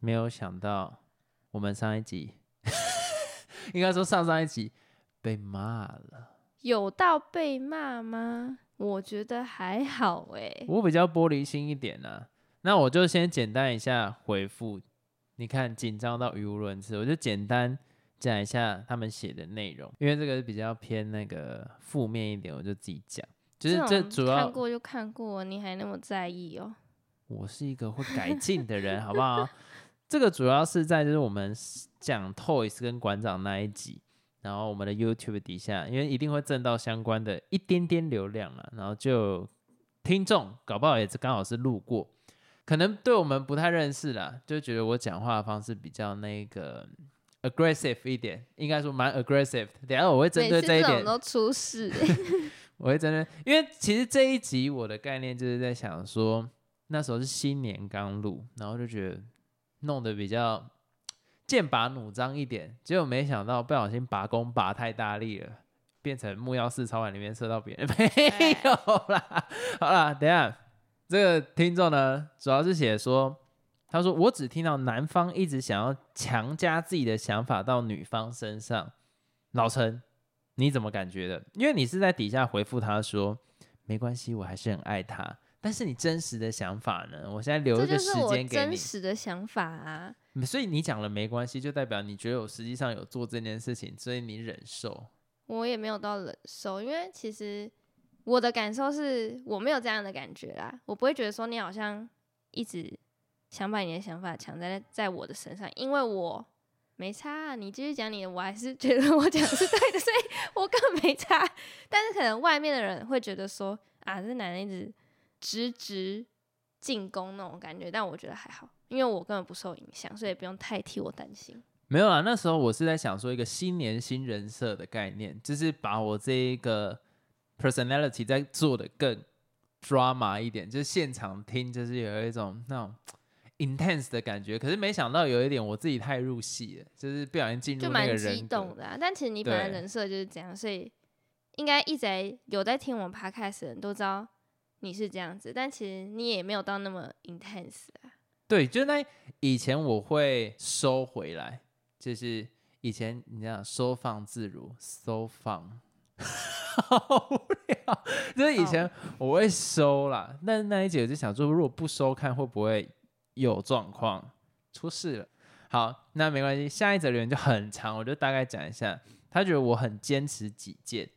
没有想到我们上一集，应该说上上一集被骂了。有到被骂吗？我觉得还好哎。我比较玻璃心一点呢，那我就先简单一下回复。你看紧张到语无伦次，我就简单讲一下他们写的内容，因为这个比较偏那个负面一点，我就自己讲。就是这主要看过就看过，你还那么在意哦？我是一个会改进的人，好不好？这个主要是在就是我们讲 Toys 跟馆长那一集，然后我们的 YouTube 底下，因为一定会挣到相关的一点点流量了，然后就听众搞不好也是刚好是路过，可能对我们不太认识啦，就觉得我讲话的方式比较那个 aggressive 一点，应该说蛮 aggressive。等下我会针对这一点都出事，我会针对，因为其实这一集我的概念就是在想说。那时候是新年刚录，然后就觉得弄得比较剑拔弩张一点，结果没想到不小心拔弓拔太大力了，变成木曜四超碗里面射到别人，没有啦。好啦，等下这个听众呢，主要是写说，他说我只听到男方一直想要强加自己的想法到女方身上，老陈你怎么感觉的？因为你是在底下回复他说，没关系，我还是很爱他。但是你真实的想法呢？我现在留一个时间给你。真实的想法啊，所以你讲了没关系，就代表你觉得我实际上有做这件事情，所以你忍受。我也没有到忍受，因为其实我的感受是我没有这样的感觉啦，我不会觉得说你好像一直想把你的想法强在在我的身上，因为我没差。你继续讲你的，我还是觉得我讲是对的，所以我更没差。但是可能外面的人会觉得说啊，这男人一直。直直进攻那种感觉，但我觉得还好，因为我根本不受影响，所以不用太替我担心。没有啊，那时候我是在想说一个新年新人设的概念，就是把我这一个 personality 在做的更 drama 一点，就是现场听就是有一种那种 intense 的感觉。可是没想到有一点我自己太入戏了，就是不小心进入那个人。激动的，啊但其实你本来人设就是这样，所以应该一直有在听我们 podcast 的人都知道。你是这样子，但其实你也没有到那么 intense 啊。对，就那以前我会收回来，就是以前你讲收放自如，收放，好无聊。就是以前我会收啦，但那一节我就想说，如果不收看会不会有状况出事了？好，那没关系，下一则留言就很长，我就大概讲一下。他觉得我很坚持己见，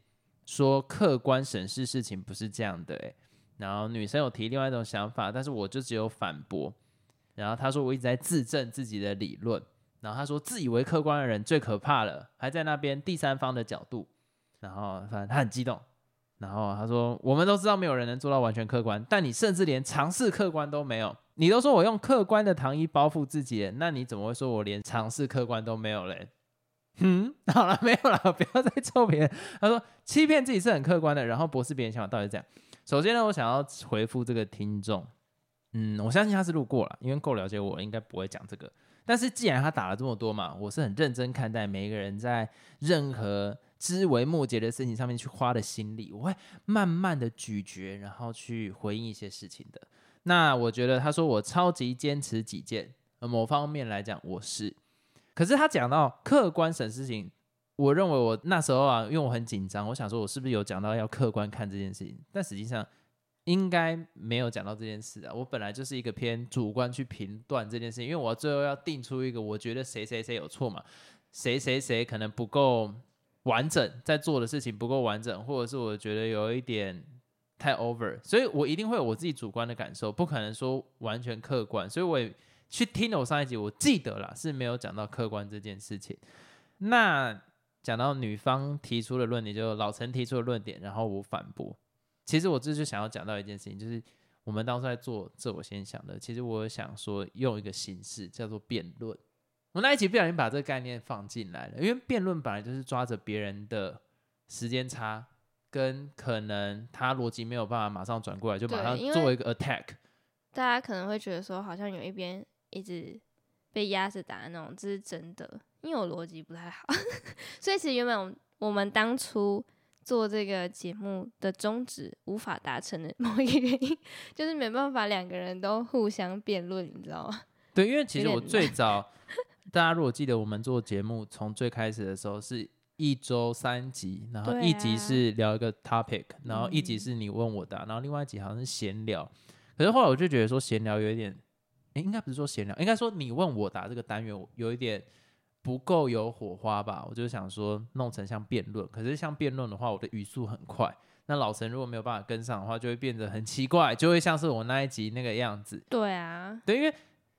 说客观审视事情不是这样的，哎。然后女生有提另外一种想法，但是我就只有反驳。然后他说我一直在自证自己的理论。然后他说自以为客观的人最可怕了，还在那边第三方的角度。然后反正他很激动。然后他说我们都知道没有人能做到完全客观，但你甚至连尝试客观都没有。你都说我用客观的糖衣包覆自己，那你怎么会说我连尝试客观都没有嘞？嗯，好了，没有了，不要再臭别人。他说欺骗自己是很客观的，然后驳斥别人想法，到底是这样。首先呢，我想要回复这个听众，嗯，我相信他是路过了，因为够了解我，应该不会讲这个。但是既然他打了这么多嘛，我是很认真看待每一个人在任何枝微末节的事情上面去花的心力，我会慢慢的咀嚼，然后去回应一些事情的。那我觉得他说我超级坚持己见，某方面来讲我是，可是他讲到客观审视情。我认为我那时候啊，因为我很紧张，我想说，我是不是有讲到要客观看这件事情？但实际上应该没有讲到这件事啊。我本来就是一个偏主观去评断这件事情，因为我最后要定出一个，我觉得谁谁谁有错嘛，谁谁谁可能不够完整，在做的事情不够完整，或者是我觉得有一点太 over，所以我一定会有我自己主观的感受，不可能说完全客观。所以我也去听了我上一集，我记得了是没有讲到客观这件事情。那。讲到女方提出的论点，就老陈提出的论点，然后我反驳。其实我这就想要讲到一件事情，就是我们当初在做这，我先想的。其实我想说，用一个形式叫做辩论。我那一集不小心把这个概念放进来了，因为辩论本来就是抓着别人的时间差，跟可能他逻辑没有办法马上转过来，就马上作为一个 attack。大家可能会觉得说，好像有一边一直被压着打那种，这是真的。因为我逻辑不太好，所以其实原本我们当初做这个节目的宗旨无法达成的某一个原因，就是没办法两个人都互相辩论，你知道吗？对，因为其实我最早，大家如果记得我们做节目，从最开始的时候是一周三集，然后一集啊是聊一个 topic，然后一集嗯是你问我答，然后另外一集好像是闲聊。可是后来我就觉得说闲聊有一点，诶，应该不是说闲聊，应该说你问我答这个单元我有一点不够有火花吧。我就想说弄成像辩论，可是像辩论的话，我的语速很快。那老陈如果没有办法跟上的话，就会变得很奇怪，就会像是我那一集那个样子。对啊，对，因为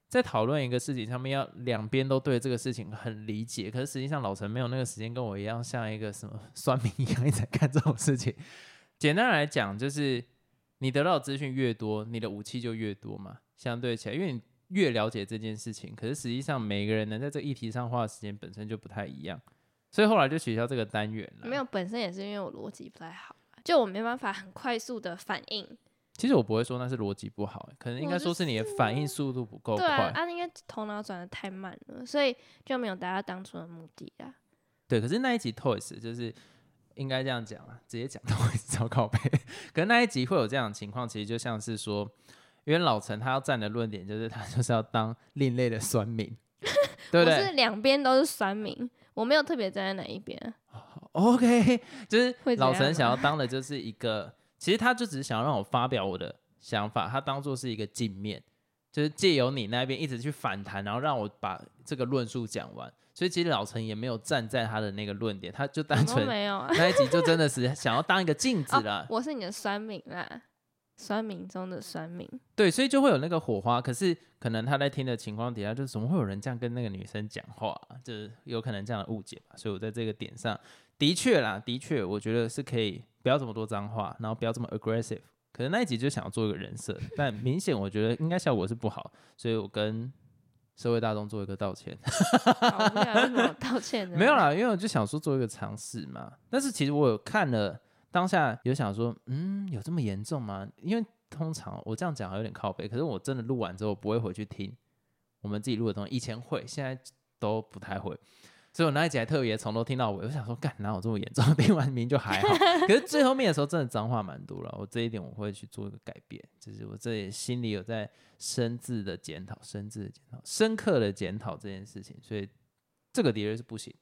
在讨论一个事情上面，要两边都对这个事情很理解，可是实际上老陈没有那个时间跟我一样，像一个什么 算命一样一直在看这种事情。简单来讲，就是你得到资讯越多，你的武器就越多嘛。相对起来，因为你越了解这件事情，可是实际上每个人能在这个议题上花的时间本身就不太一样，所以后来就取消这个单元了。没有，本身也是因为我逻辑不太好啊，就我没办法很快速的反应。其实我不会说那是逻辑不好，可能应该说是你的反应速度不够对啊，快。啊，因为头脑转的太慢了，所以就没有达到当初的目的啊。对，可是那一集 Toys 就是应该这样讲啊，直接讲 Toys 超靠背。可是那一集会有这样的情况，其实就像是说，因为老陈他要站的论点就是他 就是要当另类的酸民，对不对我是两边都是酸民，我没有特别站在哪一边啊。OK，就是老陈想要当的就是一个，其实他就只是想要让我发表我的想法，他当做是一个镜面，就是借由你那边一直去反弹，然后让我把这个论述讲完。所以其实老陈也没有站在他的那个论点，他就单纯没有啊。那一集就真的是想要当一个镜子了。哦，我是你的酸民啦，酸民中的酸民。对，所以就会有那个火花。可是可能他在听的情况底下，就是怎么会有人这样跟那个女生讲话啊、就是有可能这样的误解吧。所以我在这个点上，的确啦，的确，我觉得是可以不要这么多脏话，然后不要这么 aggressive。可能那一集就想要做一个人设，但明显我觉得应该效果是不好，所以我跟社会大众做一个道歉。好无聊，为什么我道歉呢？没有啦，因为我就想说做一个尝试嘛。但是其实我有看了，当下有想说，嗯，有这么严重吗？因为通常我这样讲还有点靠背，可是我真的录完之后不会回去听我们自己录的东西，以前会，现在都不太会。所以我那一集还特别从头听到尾，我想说，干哪有这么严重？听完名就还好，可是最后面的时候真的脏话蛮多了。我这一点我会去做一个改变，就是我这里心里有在深自的检讨、深自的检讨、深刻的检讨这件事情，所以这个的确是不行。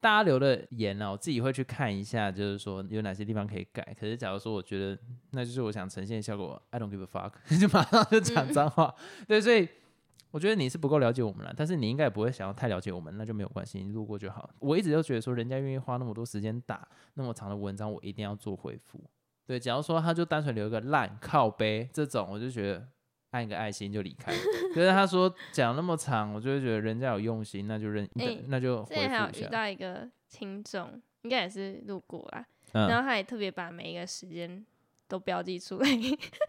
大家留的言呢、我自己会去看一下，就是说有哪些地方可以改。可是假如说我觉得那就是我想呈现的效果，I don't give a fuck，就马上就讲脏话。对，所以我觉得你是不够了解我们了，但是你应该也不会想要太了解我们，那就没有关系，你路过就好。我一直都觉得说，人家愿意花那么多时间打那么长的文章，我一定要做回复。对，假如说他就单纯留一个烂靠背这种，我就觉得按一个爱心就离开。可是他说讲那么长，我就会觉得人家有用心，那就认，哎那就回之前还有遇。到一个听众，应该也是路过啦，嗯，然后他也特别把每一个时间都标记出来，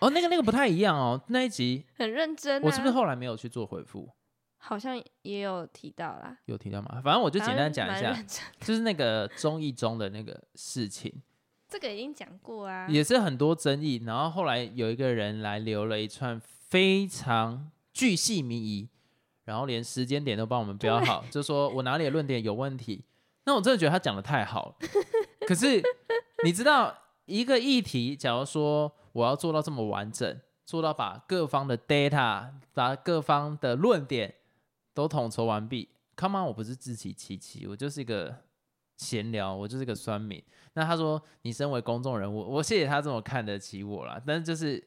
哦，那个那个不太一样哦，那一集很认真、啊。我是不是后来没有去做回复？好像也有提到啦？有提到吗？反正我就简单讲一下就是那个综艺中的那个事情，这个已经讲过啊。也是很多争议。然后后来有一个人来留了一串非常巨细靡遗，然后连时间点都帮我们标好，就说我哪里的论点有问题。那我真的觉得他讲的太好了。可是你知道，一个议题，假如说我要做到这么完整，做到把各方的 data、把各方的论点都统筹完毕，Come on，我不是自欺欺欺，我就是一个闲聊，我就是一个酸民。那他说，你身为公众人物，我谢谢他这么看得起我啦。但是就是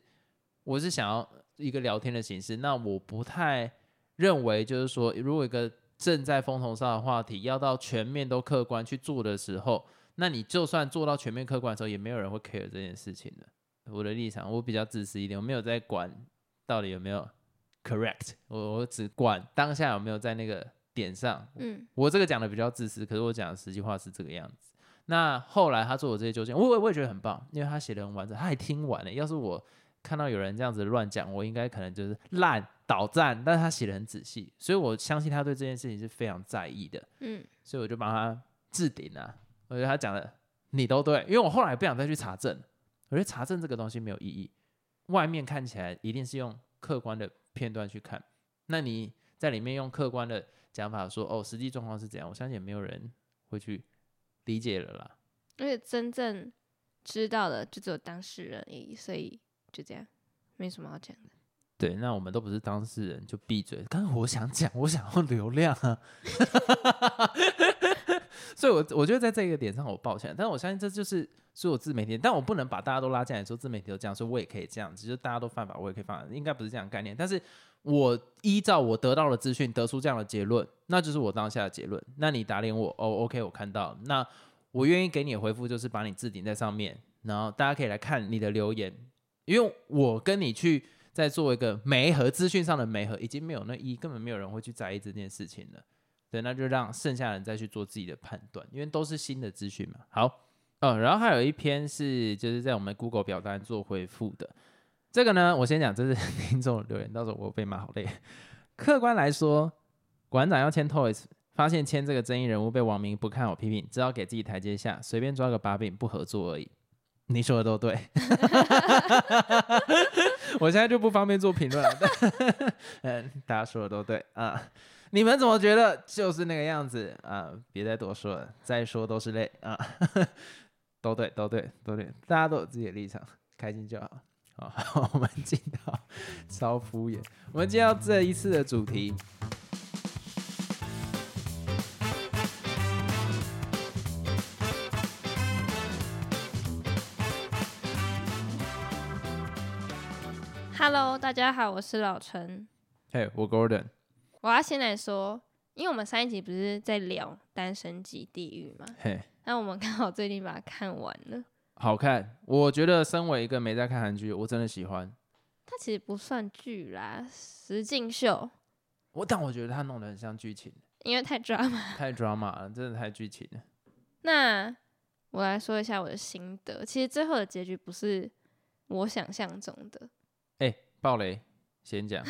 我是想要一个聊天的形式，那我不太认为就是说，如果一个正在风头上的话题要到全面都客观去做的时候，那你就算做到全面客观的时候，也没有人会 care 这件事情的。我的立场，我比较自私一点，我没有在管到底有没有 correct，我我只管当下有没有在那个点上，嗯，我这个讲的比较自私，可是我讲的实际话是这个样子。那后来他做的这些纠正，我我我也觉得很棒，因为他写的很完整，他还听完了。要是我看到有人这样子乱讲，我应该可能就是烂倒赞，但是他写的很仔细，所以我相信他对这件事情是非常在意的，嗯，所以我就帮他置顶啊。我觉得他讲的你都对，因为我后来不想再去查证，我觉得查证这个东西没有意义，外面看起来一定是用客观的片段去看，那你在里面用客观的讲法说哦，实际状况是怎样，我相信也没有人会去理解了啦。而且真正知道的就只有当事人而已，所以就这样，没什么好讲的。对，那我们都不是当事人，就闭嘴。刚刚我想讲，我想要流量啊，所以我我觉得在这个点上我抱歉，但是我相信这就是所有自媒体，但我不能把大家都拉进来说自媒体都这样，所以我也可以这样，只是大家都犯法，我也可以犯法，应该不是这样的概念。但是我依照我得到的资讯得出这样的结论，那就是我当下的结论。那你打脸我，哦，OK，我看到，那我愿意给你的回复就是把你置顶在上面，然后大家可以来看你的留言，因为我跟你去。在做一个媒和资讯上的媒和，已经没有那一根本没有人会去在意这件事情了。对，那就让剩下人再去做自己的判断，因为都是新的资讯嘛。好，嗯，然后还有一篇是就是在我们 Google 表单做回复的，这个呢，我先讲，这是 听众留言，到时候我被骂好累。客观来说，馆长要签 Toys，发现签这个争议人物被网民不看好批评，只好给自己台阶下，随便抓个把柄不合作而已。你说的都对，我现在就不方便做评论了。嗯，大家说的都对啊，你们怎么觉得？就是那个样子啊，别再多说了，再说都是泪啊。都对，都对，都对，大家都有自己的立场，开心就好。好，我们进到超敷衍，我们进到这一次的主题。大家好，我是老陈。嘿，我 Gordon。我要先来说，因为我们上一集不是在聊《单身级地狱》吗？嘿，那我们刚好最近把它看完了。好看，我觉得身为一个没在看韩剧，我真的喜欢。它其实不算剧啦，实境秀。我但我觉得它弄得很像剧情，因为太 drama，太 drama 了，真的太剧情了。那我来说一下我的心得，其实最后的结局不是我想象中的。哎，暴雷，先讲。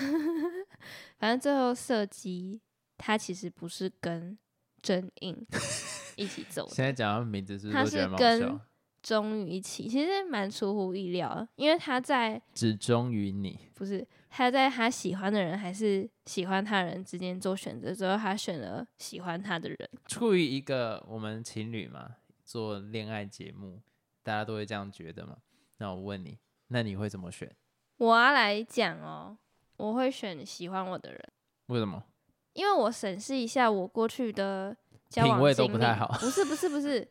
反正最后射击，他其实不是跟真印 一起走。现在讲他名字是，他是跟忠于一起，其实蛮出乎意料，因为他在只忠于你，不是他在他喜欢的人还是喜欢他人之间做选择，之后他选了喜欢他的人。出于一个我们情侣嘛，做恋爱节目，大家都会这样觉得嘛。那我问你，那你会怎么选？我要来讲哦，我会选喜欢我的人。为什么？因为我审视一下我过去的交往经历，不太好。不是不是不是，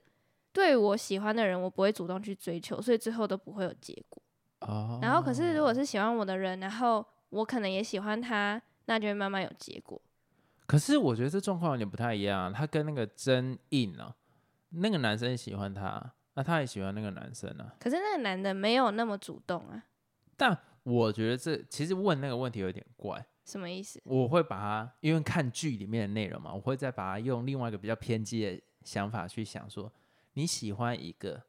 对我喜欢的人，我不会主动去追求，所以最后都不会有结果。哦。然后，可是如果是喜欢我的人，然后我可能也喜欢他，那就会慢慢有结果。可是我觉得这状况有点不太一样。他跟那个真硬啊，那个男生喜欢他，那他也喜欢那个男生啊。可是那个男的没有那么主动啊。但我觉得这其实问那个问题有点怪，什么意思？我会把它，因为看剧里面的内容嘛，我会再把它用另外一个比较偏激的想法去想，说你喜欢一个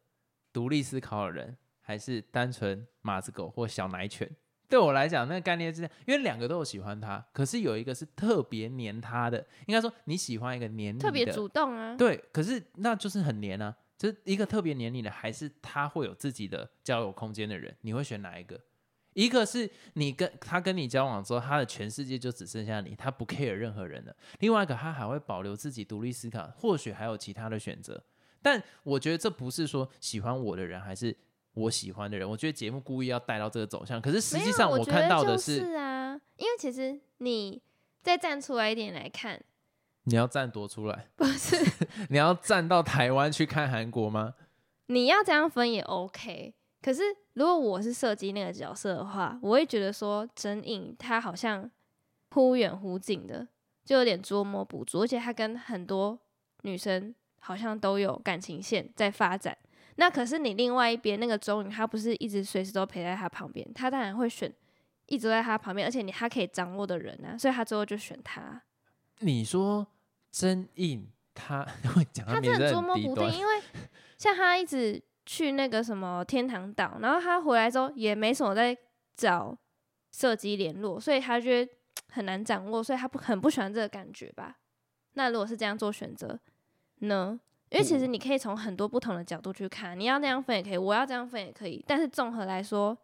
独立思考的人，还是单纯马子狗或小奶犬？对我来讲，那个概念是这样，因为两个都有喜欢他，可是有一个是特别黏他的，应该说你喜欢一个黏你特别主动啊，对，可是那就是很黏啊，就是一个特别黏你的，还是他会有自己的交友空间的人，你会选哪一个？一个是你跟他跟你交往之后，他的全世界就只剩下你，他不 care 任何人了。另外一个，他还会保留自己独立思考，或许还有其他的选择。但我觉得这不是说喜欢我的人还是我喜欢的人。我觉得节目故意要带到这个走向，可是实际上我看到的是啊，因为其实你再站出来一点来看，你要站多出来？不是，你要站到台湾去看韩国吗？你要这样分也 OK。可是，如果我是射击那个角色的话，我会觉得说真影他好像忽远忽近的，就有点捉摸不住，而且他跟很多女生好像都有感情线在发展。那可是你另外一边那个钟宇，他不是一直随时都陪在他旁边，他当然会选一直在他旁边，而且你他可以掌握的人啊，所以他最后就选他。你说真影他 会讲他真的捉摸不定，因为像他一直。去那个什么天堂岛，然后他回来之后也没什么在找射击联络，所以他觉得 很难掌握，所以他不很不喜欢这个感觉吧？那如果是这样做选择呢？因为其实你可以从很多不同的角度去看，你要那样分也可以，我要这样分也可以，但是综合来说，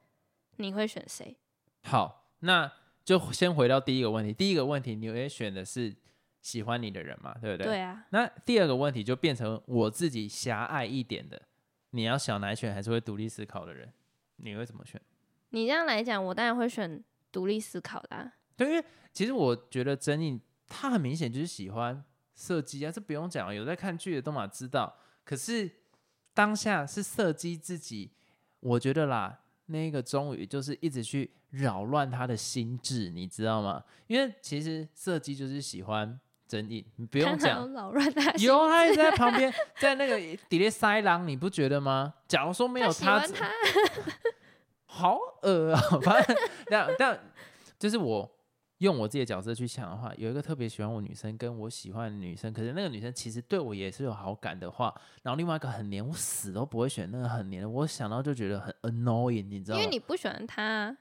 你会选谁？好，那就先回到第一个问题。第一个问题，你会选的是喜欢你的人嘛？对不对？对啊。那第二个问题就变成我自己狭隘一点的。你要小奶犬还是会独立思考的人？你会怎么选？你这样来讲，我当然会选独立思考的、啊。对，因为其实我觉得曾颖她很明显就是喜欢射击啊，这不用讲，有在看剧的都嘛知道。可是当下是射击自己，我觉得啦，那个终于就是一直去扰乱他的心智，你知道吗？因为其实射击就是喜欢曾颖，你不用讲。有，他一直在旁边，在那个底下塞狼，你不觉得吗？假如说没有他 好恶啊、反正但但就是我用我自己的角色去想的话，有一个特别喜欢我女生跟我喜欢的女生，可是那个女生其实对我也是有好感的话，然后另外一个很黏，我死都不会选那个很黏的，我想到就觉得很 annoying，你知道吗？因为你不喜欢他啊，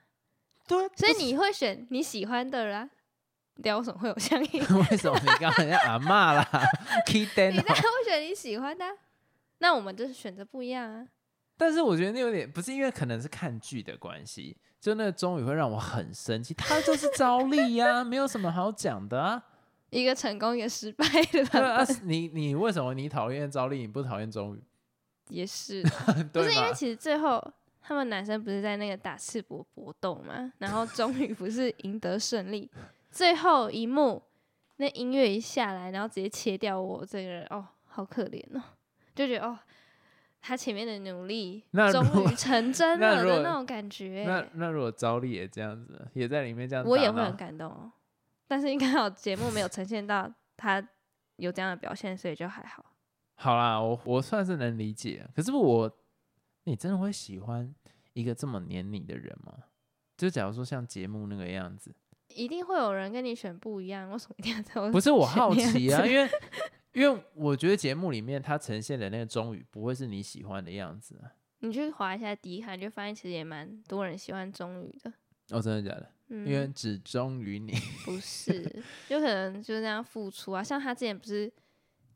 对，所以你会选你喜欢的人。啊，为什么会有相应？为什么你刚刚人家阿骂啦 k e y d e 你当然会选你喜欢的啊、那我们就是选择不一样啊。但是我觉得那有点不是因为可能是看剧的关系，就那个终于会让我很生气，他就是招力呀、没有什么好讲的啊。一个成功，一个失败的 你你为什么你讨厌招力，你不讨厌钟宇？也是不对？是因为其实最后他们男生不是在那个打赤膊搏斗嘛，然后终于不是赢得胜利，最后一幕那音乐一下来，然后直接切掉我这个人，哦，好可怜哦，就觉得哦，他前面的努力终于成真了的那种感觉那，那如果招丽也这样子，也在里面这样，我也会很。感动哦。但是应该好节目没有呈现到他有这样的表现，所以就还好。好啦，我我算是能理解，可是我，你真的会喜欢一个这么黏你的人吗？就假如说像节目那个样子，一定会有人跟你选不一样，为什么一定要在我不是我好奇啊，因为因为我觉得节目里面它呈现的那个中宇不会是你喜欢的样子啊。你去划一下迪卡，你就发现其实也蛮多人喜欢中宇的。哦，真的假的？嗯，因为只忠于你。不是，有可能就是那样付出啊。像他之前不是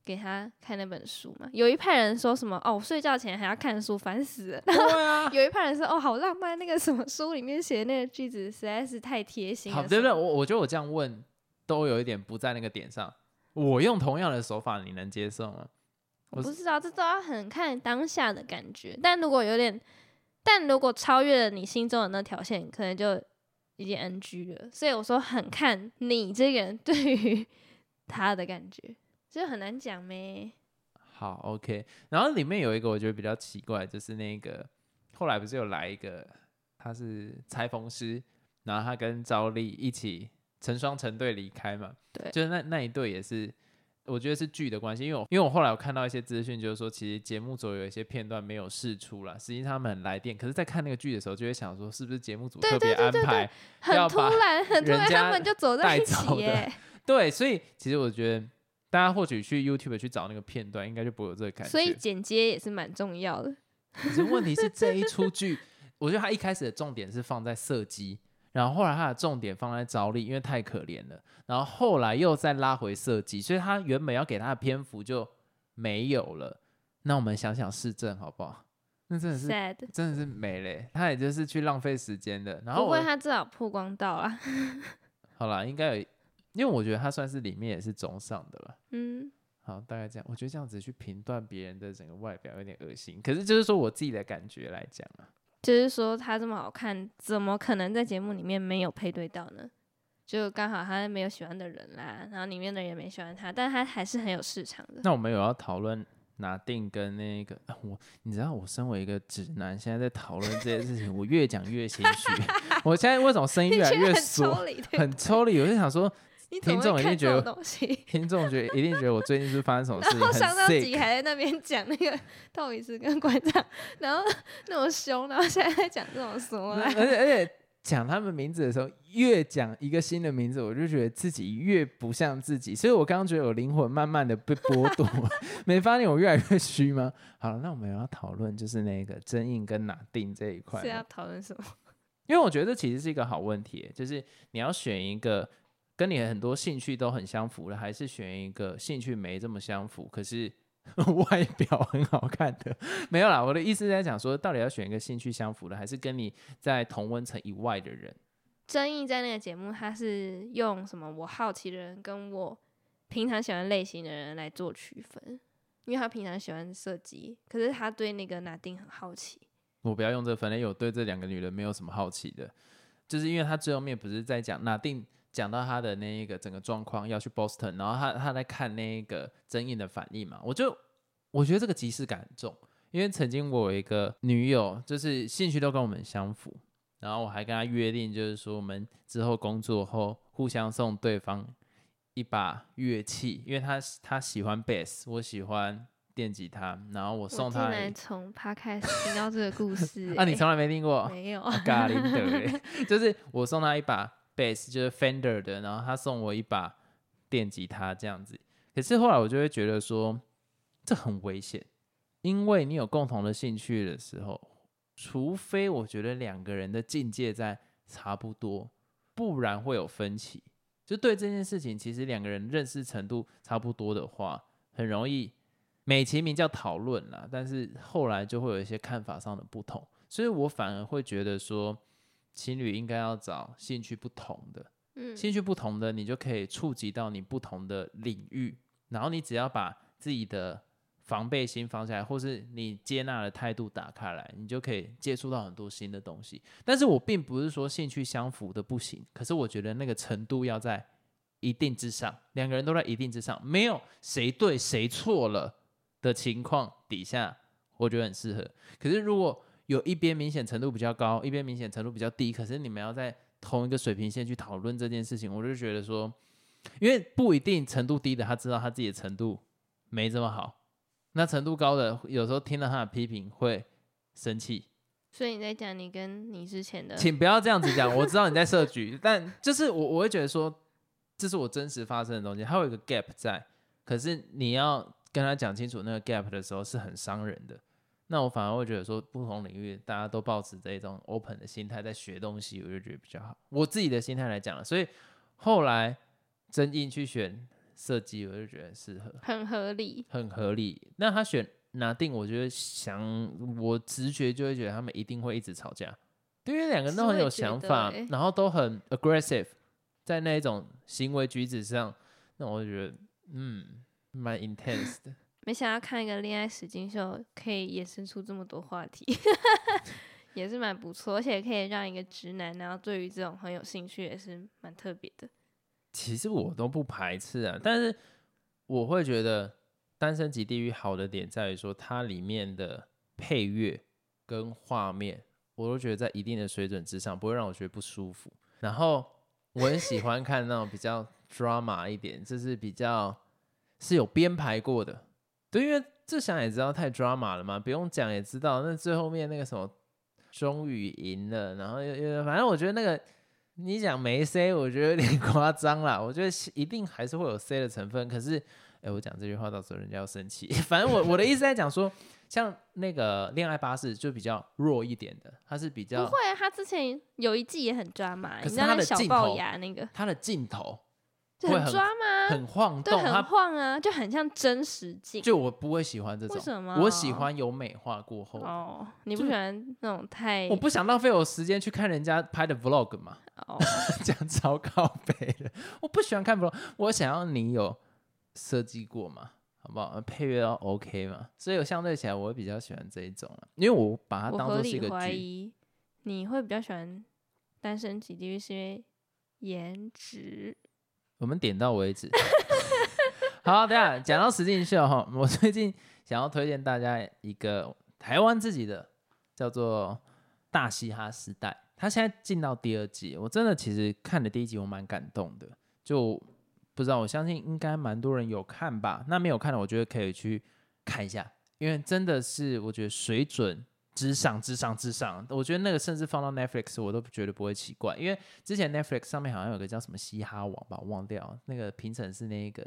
给他看那本书嘛，有一派人说什么哦，我睡觉前还要看书，烦死了。对啊，有一派人说哦，好浪漫，那个什么书里面写的那个句子实在是太贴心了。好，对不对？我我觉得我这样问都有一点不在那个点上。我用同样的手法，你能接受吗？我我不知道，这都要很看当下的感觉。但如果有点，但如果超越了你心中的那条线，可能就已经 NG 了。所以我说很看你这个人对于他的感觉，这很难讲咩。好，OK。然后里面有一个我觉得比较奇怪，就是那个后来不是有来一个，他是裁缝师，然后他跟赵丽一起成双成对离开嘛。对就是那那一对也是，我觉得是剧的关系，因为我因为我后来有看到一些资讯，就是说其实节目组有一些片段没有释出了，实际上他们很来电，可是，在看那个剧的时候，就会想说，是不是节目组特别安排？很突然，很突然，他们就走在一起耶。对，所以其实我觉得大家或许去 YouTube 去找那个片段，应该就不会有这个感觉。所以剪接也是蛮重要的。可是问题是这一出剧，我觉得他一开始的重点是放在射击，然后后来他的重点放在着力，因为太可怜了，然后后来又再拉回射击，所以他原本要给他的篇幅就没有了。那我们想想市政好不好？那真的是 sad，真的是没嘞，他也就是去浪费时间的。然后我不会，他至少曝光到啊。好啦，应该有，因为我觉得他算是里面也是中上的了。嗯，好，大概这样。我觉得这样子去评断别人的整个外表有点恶心，可是就是说我自己的感觉来讲啊，就是说他这么好看，怎么可能在节目里面没有配对到呢？就刚好他没有喜欢的人啦，然后里面的人也没喜欢他，但他还是很有市场的。那我们有要讨论拿定跟那个、啊我，你知道我身为一个直男，现在在讨论这件事情，我越讲越心虚。我现在为什么声音越来越缩，很抽离？我就想说，你怎么听众会看这一定觉得种东西？听众觉得一定觉得我最近是发生什么事情，然后上上集 sick。还在那边讲那个道理师跟馆长，然后那么凶，然后现在在讲这种什么而且 而且讲他们名字的时候，越讲一个新的名字，我就觉得自己越不像自己，所以我刚刚觉得我灵魂慢慢的被剥夺，没发现我越来越虚吗？好了，那我们要讨论就是那个真印跟哪定这一块是要，讨论什么？因为我觉得这其实是一个好问题，就是你要选一个跟你很多兴趣都很相符的，还是选一个兴趣没这么相符，可是 外表很好看的？没有啦，我的意思是在讲说，到底要选一个兴趣相符的，还是跟你在同温层以外的人？争议在那个节目，他是用什么？我好奇的人跟我平常喜欢类型的人来做区分，因为他平常喜欢射击，可是他对那个拿丁很好奇。我不要用这个分类，我对这两个女人没有什么好奇的。就是因为他最后面不是在讲拿定讲到他的那一个整个状况要去 Boston，然后他他在看那个争议的反应嘛，我就我觉得这个即视感很重，因为曾经我有一个女友，就是兴趣都跟我们相符，然后我还跟她约定，就是说我们之后工作后互相送对方一把乐器，因为他他喜欢 bass，我喜欢电吉他，然后我我送他竟然从 podcast 听到这个故事、啊，你欸从来没听过？没有？咖喱的 欸，就是我送他一把 bass，就是 Fender 的，然后他送我一把电吉他这样子。可是后来我就会觉得说，这很危险，因为你有共同的兴趣的时候，除非我觉得两个人的境界在差不多，不然会有分歧。就对这件事情，其实两个人认识程度差不多的话，很容易美其名叫讨论啦，但是后来就会有一些看法上的不同。所以我反而会觉得说，情侣应该要找兴趣不同的，嗯，兴趣不同的，你就可以触及到你不同的领域，然后你只要把自己的防备心放下来，或是你接纳的态度打开来，你就可以接触到很多新的东西。但是我并不是说兴趣相符的不行，可是我觉得那个程度要在一定之上，两个人都在一定之上，没有谁对谁错了的情况底下，我觉得很适合。可是如果有一边明显程度比较高，一边明显程度比较低，可是你们要在同一个水平线去讨论这件事情，我就觉得说，因为不一定程度低的他知道他自己的程度没这么好，那程度高的有时候听到他的批评会生气，所以你在讲你跟你之前的，请不要这样子讲，我知道你在设局，但就是我我会觉得说，这是我真实发生的东西，它有一个 gap 在，可是你要跟他讲清楚那个 gap 的时候是很伤人的。那我反而会觉得说，不同领域大家都保持这种 open 的心态在学东西，我就觉得比较好。我自己的心态来讲了，所以后来真印去选设计，我就觉得适合。很合理。很合理。那他选拿定，我觉得想我直觉就会觉得他们一定会一直吵架，对因为两个人都很有想法，然后都很 aggressive，在那一种行为举止上，那我就觉得嗯蛮 intense 的。没想到看一个恋爱实境秀，可以衍生出这么多话题，也是蛮不错，而且可以让一个直男，然后对于这种很有兴趣，也是蛮特别的。其实我都不排斥啊，但是我会觉得《单身级地狱》好的点在于说，它里面的配乐跟画面，我都觉得在一定的水准之上，不会让我觉得不舒服。然后我很喜欢看那种比较 drama 一点，就是比较是有编排过的。对，因为这想也知道太 drama 了嘛，不用讲也知道。那最后面那个什么，终于赢了，然后又又反正我觉得那个你讲没 C，我觉得有点 夸张啦。我觉得一定还是会有 C 的成分，可是，哎，我讲这句话到时候人家要生气。反正我我的意思在讲说，像那个恋爱巴士就比较弱一点的，它是比较不会啊，他之前有一季也很抓马，你知道那小的镜头龅牙那个他的镜头就很抓吗，很晃对，动，很晃啊，就很像真实镜。就我不会喜欢这种，为什么？我喜欢有美化过后。哦，你不就喜欢那种太我不想浪费我时间去看人家拍的 vlog 嘛，哦，这样超靠背的。我不喜欢看 vlog，我想要你有设计过嘛，好不好？配乐要 OK 嘛，所以我相对起来我会比较喜欢这一种啊，因为我把它我当做是一个怀剧。疑你会比较喜欢单身级地狱，是因为颜值。我们点到为止。好，等下讲到实境秀哈，我最近想要推荐大家一个台湾自己的，叫做《大嘻哈时代》，它现在进到第二季，我真的其实看了第一集，我蛮感动的，就不知道，我相信应该蛮多人有看吧。那没有看的，我觉得可以去看一下，因为真的是我觉得水准之上、之上、之上。我觉得那个甚至放到 Netflix 我都觉得不会奇怪，因为之前 Netflix 上面好像有个叫什么嘻哈网吧，我忘掉那个评审是那个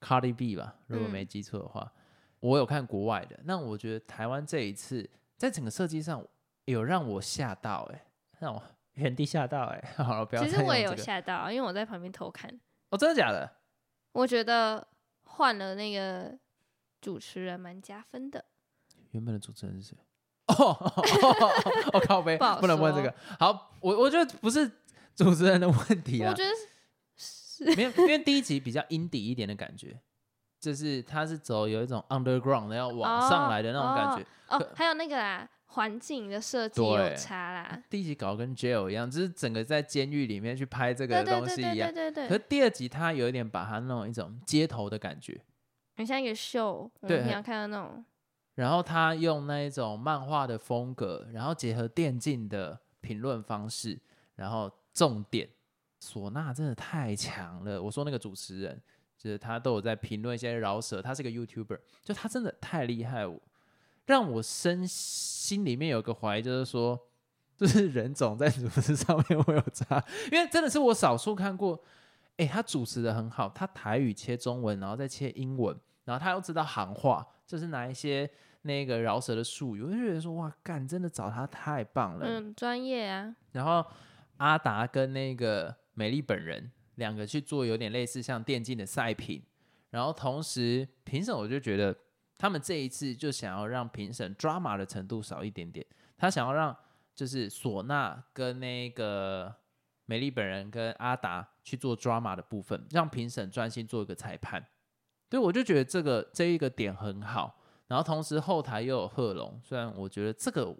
Cardi B 吧，如果没记错的话。我有看国外的，那我觉得台湾这一次在整个设计上有让我吓到、欸，哎，让我原地吓到、欸，哎，好了，不要再其实我也有吓到，因为我在旁边偷看，哦，真的假的？我觉得换了那个主持人蛮加分的。原本的主持人是谁？哦哦哦，靠背，不不能问这个。好，我我觉得不是主持人的问题啦我觉，得是没有，因为第一集比较阴底一点的感觉，就是它是走有一种 underground 的要往上来的那种感觉。哦，还有那个啦，环境的设计有差啦。第一集搞跟 jail 一样，就是整个在监狱里面去拍这个对对对对东西一样。对对对，可是第二集他有一点把它弄一种街头的感觉，很像一个秀，对你要看到那种。然后他用那一种漫画的风格，然后结合电竞的评论方式，然后重点，唢呐真的太强了。我说那个主持人，就是他都有在评论一些饶舌，他是个 YouTuber，就他真的太厉害，我让我身心里面有个怀疑，就是说，就是人总在主持上面会有差，因为真的是我少数看过，诶，他主持的很好，他台语切中文，然后再切英文，然后他又知道行话，就是拿一些那个饶舌的术语，我就觉得说，哇，干，真的找他太棒了。嗯，专业啊，然后阿达跟那个美丽本人两个去做有点类似像电竞的赛品，然后同时评审我就觉得他们这一次就想要让评审 drama 的程度少一点点，他想要让就是唢呐跟那个美丽本人跟阿达去做 drama 的部分，让评审专心做一个裁判。对，我就觉得这个这一个点很好。然后同时后台又有贺龙，虽然我觉得这个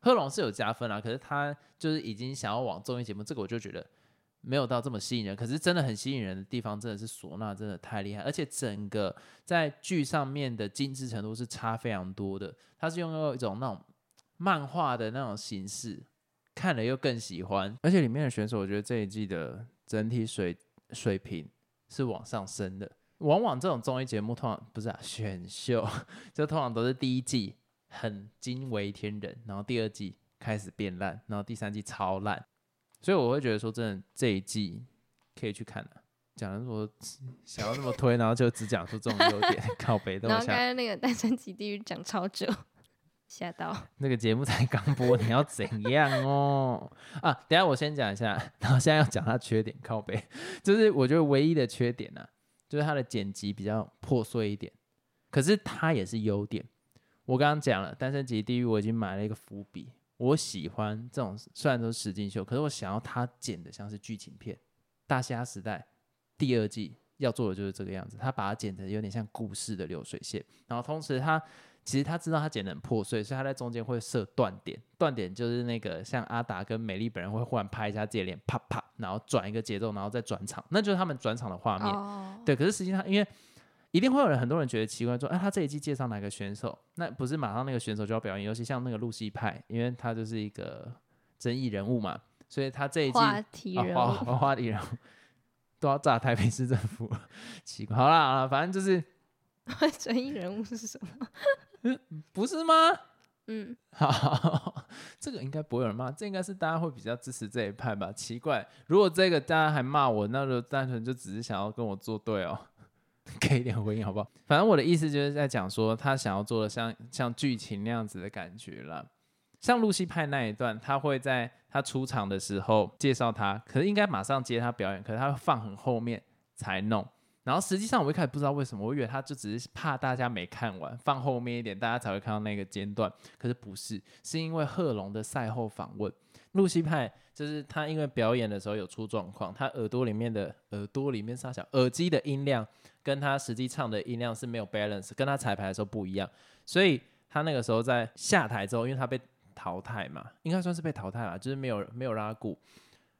贺龙是有加分啦，可是他就是已经想要往综艺节目，这个我就觉得没有到这么吸引人。可是真的很吸引人的地方，真的是唢呐真的太厉害，而且整个在剧上面的精致程度是差非常多的。它是用一种那种漫画的那种形式，看了又更喜欢。而且里面的选手，我觉得这一季的整体水水平是往上升的。往往这种综艺节目通常不是啊，选秀 就通常都是第一季很惊为天人，然后第二季开始变烂，然后第三季超烂，所以我会觉得说，真的这一季可以去看的、讲的说想要那么推，然后就只讲出这种优点，靠北都然后刚想才那个单身级地狱讲超久，吓到。那个节目才刚播，你要怎样哦？啊，等下我先讲一下，然后现在要讲它缺点，靠背，就是我觉得唯一的缺点呢、啊，就是它的剪辑比较破碎一点，可是它也是优点。我刚刚讲了《单身级地狱》，我已经买了一个伏笔。我喜欢这种虽然都是实景秀，可是我想要它剪的像是剧情片，《大虾时代》第二季要做的就是这个样子，他把它剪的有点像故事的流水线，然后同时他其实他知道他剪得很破碎，所以他在中间会设断点，断点就是那个像阿达跟美丽本人会忽然拍一下自己的脸，啪啪，然后转一个节奏，然后再转场，那就是他们转场的画面。哦，对，可是实际上因为一定会有人很多人觉得奇怪，说，哎、他这一季介绍哪个选手，那不是马上那个选手就要表演，尤其像那个露西派，因为他就是一个争议人物嘛，所以他这一季话题人物，花花里人物都要炸台北市政府了，奇怪。好啦好啦，反正就是 争议人物是什么？不是吗？嗯，好，这个应该不会有人骂，这应该是大家会比较支持这一派吧？奇怪，如果这个大家还骂我，那就单纯就只是想要跟我作对哦，给一点回应好不好？反正我的意思就是在讲说，他想要做的像像剧情那样子的感觉啦。像露西派那一段，他会在他出场的时候介绍他，可是应该马上接他表演，可是他会放很后面才弄。然后实际上我一开始不知道为什么，我以为他就只是怕大家没看完，放后面一点，大家才会看到那个间段。可是不是，是因为贺龙的赛后访问，露西派就是他因为表演的时候有出状况，他耳朵里面的耳朵里面啥小耳机的音量跟他实际唱的音量是没有 balance，跟他彩排的时候不一样，所以他那个时候在下台之后，因为他被淘汰嘛，应该算是被淘汰了，就是没有没有让他顾。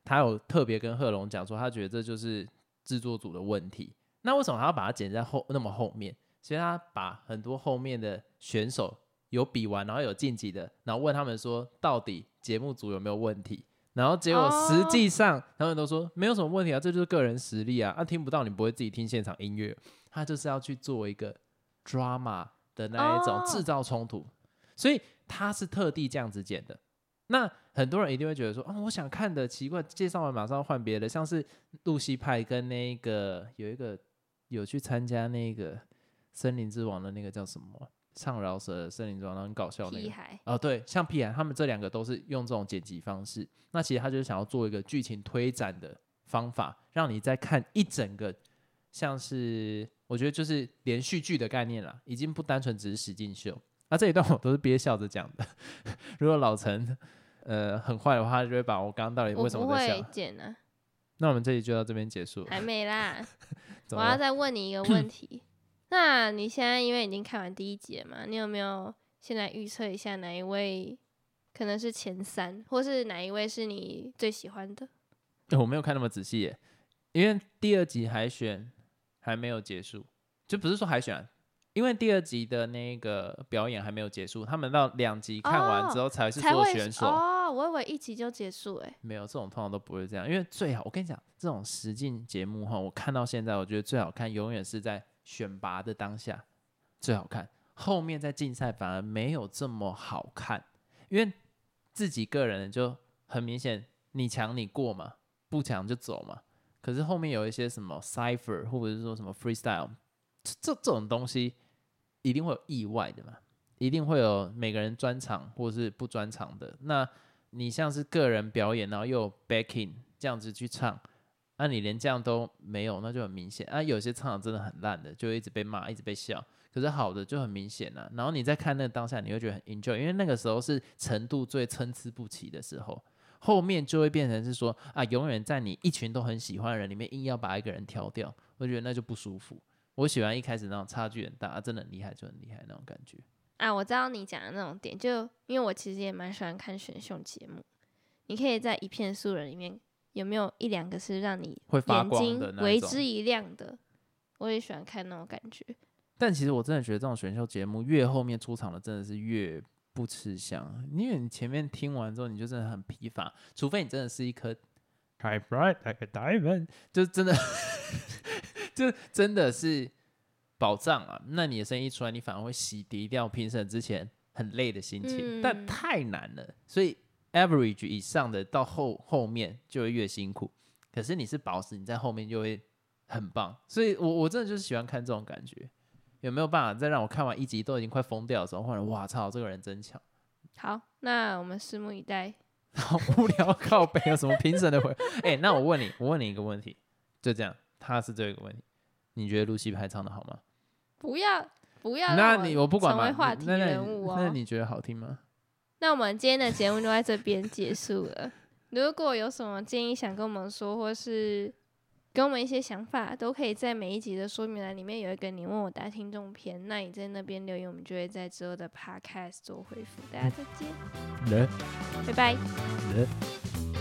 他有特别跟贺龙讲说，他觉得这就是制作组的问题。那为什么还要把它剪在后那么后面？所以他把很多后面的选手有比完，然后有晋级的，然后问他们说，到底节目组有没有问题？然后结果实际上他们都说没有什么问题啊，这就是个人实力啊。啊，听不到你不会自己听现场音乐，他就是要去做一个 drama 的那一种哦制造冲突，所以他是特地这样子剪的。那很多人一定会觉得说，哦，我想看的奇怪，介绍完马上要换别的，像是露西派跟那个有一个有去参加那个森林之王的那个叫什么唱饶舌的森林之王，然后很搞笑那个。屁孩，哦，对，像屁孩他们这两个都是用这种剪辑方式。那其实他就是想要做一个剧情推展的方法，让你在看一整个像是我觉得就是连续剧的概念啦，已经不单纯只是实境秀。那、这一段我都是憋笑着讲的。如果老陈呃很坏的话，他就会把我刚刚到底为什么在笑。剪啊，那我们这里就到这边结束。还没啦。我要再问你一个问题，那你现在因为已经看完第一集了嘛，你有没有现在预测一下哪一位可能是前三，或是哪一位是你最喜欢的？欸我没有看那么仔细耶，因为第二集海选还没有结束，就不是说海选啊、因为第二集的那个表演还没有结束，他们到两集看完之后才是做选手。哦，我以为一集就结束哎、没有这种通常都不会这样，因为最好我跟你讲，这种实境节目哈，我看到现在，我觉得最好看永远是在选拔的当下最好看，后面在竞赛反而没有这么好看，因为自己个人就很明显，你强你过嘛，不强就走嘛。可是后面有一些什么 cipher 或者是说什么 freestyle，这这种东西一定会有意外的嘛，一定会有每个人专场或者是不专场的。那你像是个人表演，然后又有 backing 这样子去唱，那、你连这样都没有，那就很明显啊。有些唱的真的很烂的，就一直被骂，一直被笑。可是好的就很明显了、然后你在看那个当下，你会觉得很 enjoy，因为那个时候是程度最参差不齐的时候。后面就会变成是说啊，永远在你一群都很喜欢的人里面，硬要把一个人挑掉，我觉得那就不舒服。我喜欢一开始那种差距很大，真的很厉害就很厉害那种感觉。啊，我知道你讲的那种点，就因为我其实也蛮喜欢看选秀节目。你可以在一片素人里面有没有一两个是让你会发眼睛光的那种为之一亮的？我也喜欢看那种感觉。但其实我真的觉得这种选秀节目越后面出场的真的是越不吃香，因为你前面听完之后你就真的很疲乏，除非你真的是一颗 shine bright like a diamond，就真的 就真的是宝藏啊！那你的声音一出来，你反而会洗涤掉评审之前很累的心情，但嗯太难了，所以 average 以上的到后后面就会越辛苦。可是你是宝石，你在后面就会很棒，所以我我真的就是喜欢看这种感觉。有没有办法再让我看完一集都已经快疯掉的时候，忽然哇操，这个人真强，好，那我们拭目以待。好无聊靠背有什么评审的回？哎、那我问你，我问你一个问题，就这样，他是这个问题，你觉得露西派唱的好吗？不要不要那你我不管成为嘛，话题人物哦。那你觉得好听吗？那我们今天的节目就在这边结束了。如果有什么建议想跟我们说，或是给我们一些想法，都可以在每一集的说明栏里面有一个你问我答听众篇，那你在那边留言，我们就会在之后的 podcast 做回复。大家再见，拜拜。人。